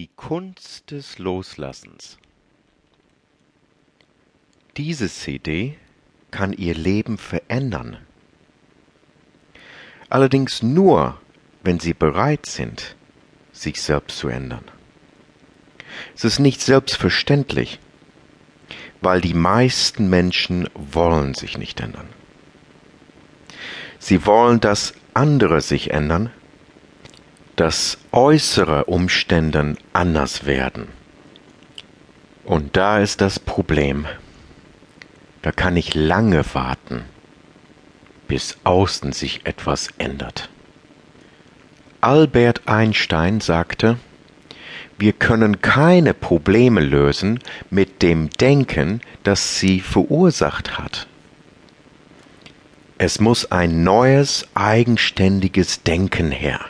Die Kunst des Loslassens. Diese CD kann Ihr Leben verändern. Allerdings nur, wenn Sie bereit sind, sich selbst zu ändern. Es ist nicht selbstverständlich, weil die meisten Menschen wollen sich nicht ändern. Sie wollen, dass andere sich ändern, dass äußere Umstände anders werden. Und da ist das Problem. Da kann ich lange warten, bis außen sich etwas ändert. Albert Einstein sagte, wir können keine Probleme lösen mit dem Denken, das sie verursacht hat. Es muss ein neues, eigenständiges Denken her.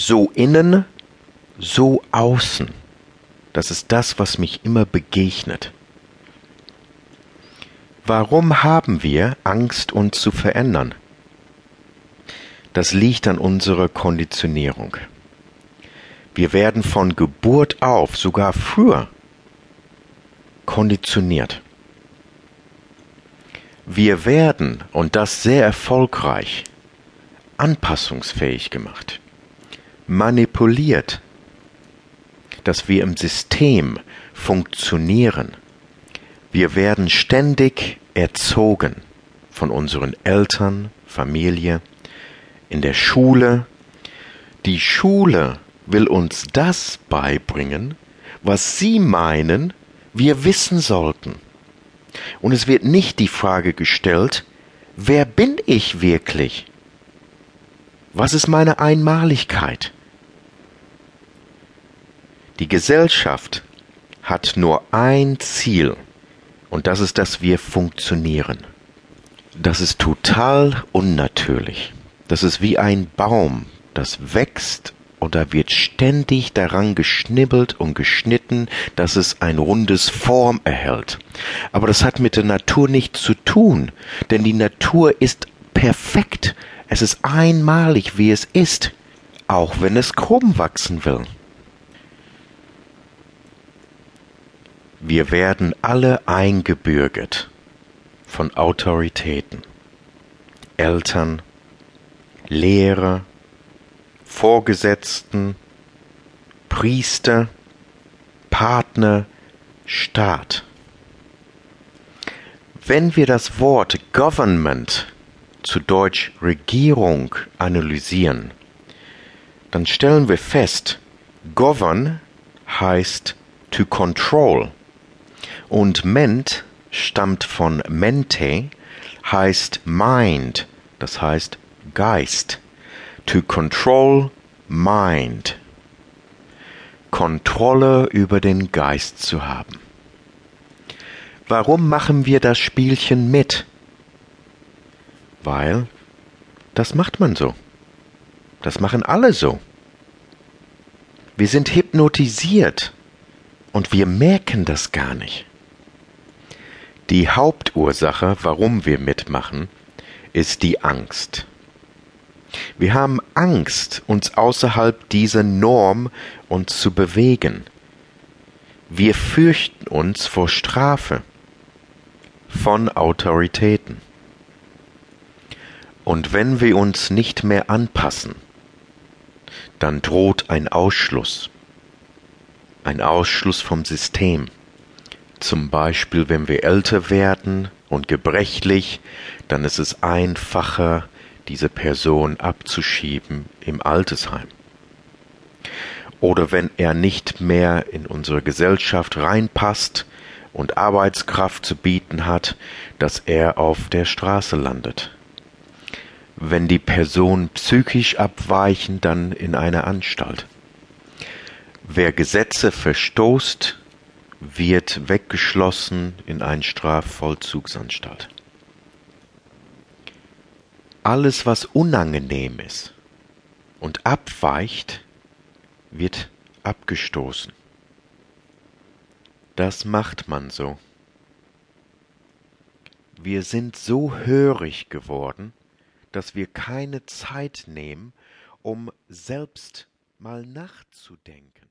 So innen, so außen. Das ist das, was mich immer begegnet. Warum haben wir Angst, uns zu verändern? Das liegt an unserer Konditionierung. Wir werden von Geburt auf, sogar früher, konditioniert. Wir werden, und das sehr erfolgreich, anpassungsfähig gemacht, manipuliert, dass wir im System funktionieren. Wir werden ständig erzogen von unseren Eltern, Familie, in der Schule. Die Schule will uns das beibringen, was sie meinen, wir wissen sollten. Und es wird nicht die Frage gestellt, wer bin ich wirklich? Was ist meine Einmaligkeit? Die Gesellschaft hat nur ein Ziel, und das ist, dass wir funktionieren. Das ist total unnatürlich. Das ist wie ein Baum, das wächst und da wird ständig daran geschnibbelt und geschnitten, dass es ein rundes Form erhält. Aber das hat mit der Natur nichts zu tun, denn die Natur ist perfekt. Es ist einmalig, wie es ist, auch wenn es krumm wachsen will. Wir werden alle eingebürgert von Autoritäten, Eltern, Lehrer, Vorgesetzten, Priester, Partner, Staat. Wenn wir das Wort Government zu Deutsch Regierung analysieren, dann stellen wir fest, govern heißt to control und ment stammt von mente, heißt mind, das heißt Geist. To control mind. Kontrolle über den Geist zu haben. Warum machen wir das Spielchen mit? Weil das macht man so. Das machen alle so. Wir sind hypnotisiert und wir merken das gar nicht. Die Hauptursache, warum wir mitmachen, ist die Angst. Wir haben Angst, uns außerhalb dieser Norm uns zu bewegen. Wir fürchten uns vor Strafe von Autoritäten. Und wenn wir uns nicht mehr anpassen, dann droht ein Ausschluss, ein Ausschluss vom System. Zum Beispiel, wenn wir älter werden und gebrechlich, dann ist es einfacher, diese Person abzuschieben im Altersheim. Oder wenn er nicht mehr in unsere Gesellschaft reinpasst und Arbeitskraft zu bieten hat, dass er auf der Straße landet. Wenn die Person psychisch abweichen, dann in einer Anstalt. Wer Gesetze verstoßt, wird weggeschlossen in eine Strafvollzugsanstalt alles, was unangenehm ist und abweicht, wird abgestoßen. Das macht man so. Wir sind so hörig geworden, dass wir keine Zeit nehmen, um selbst mal nachzudenken.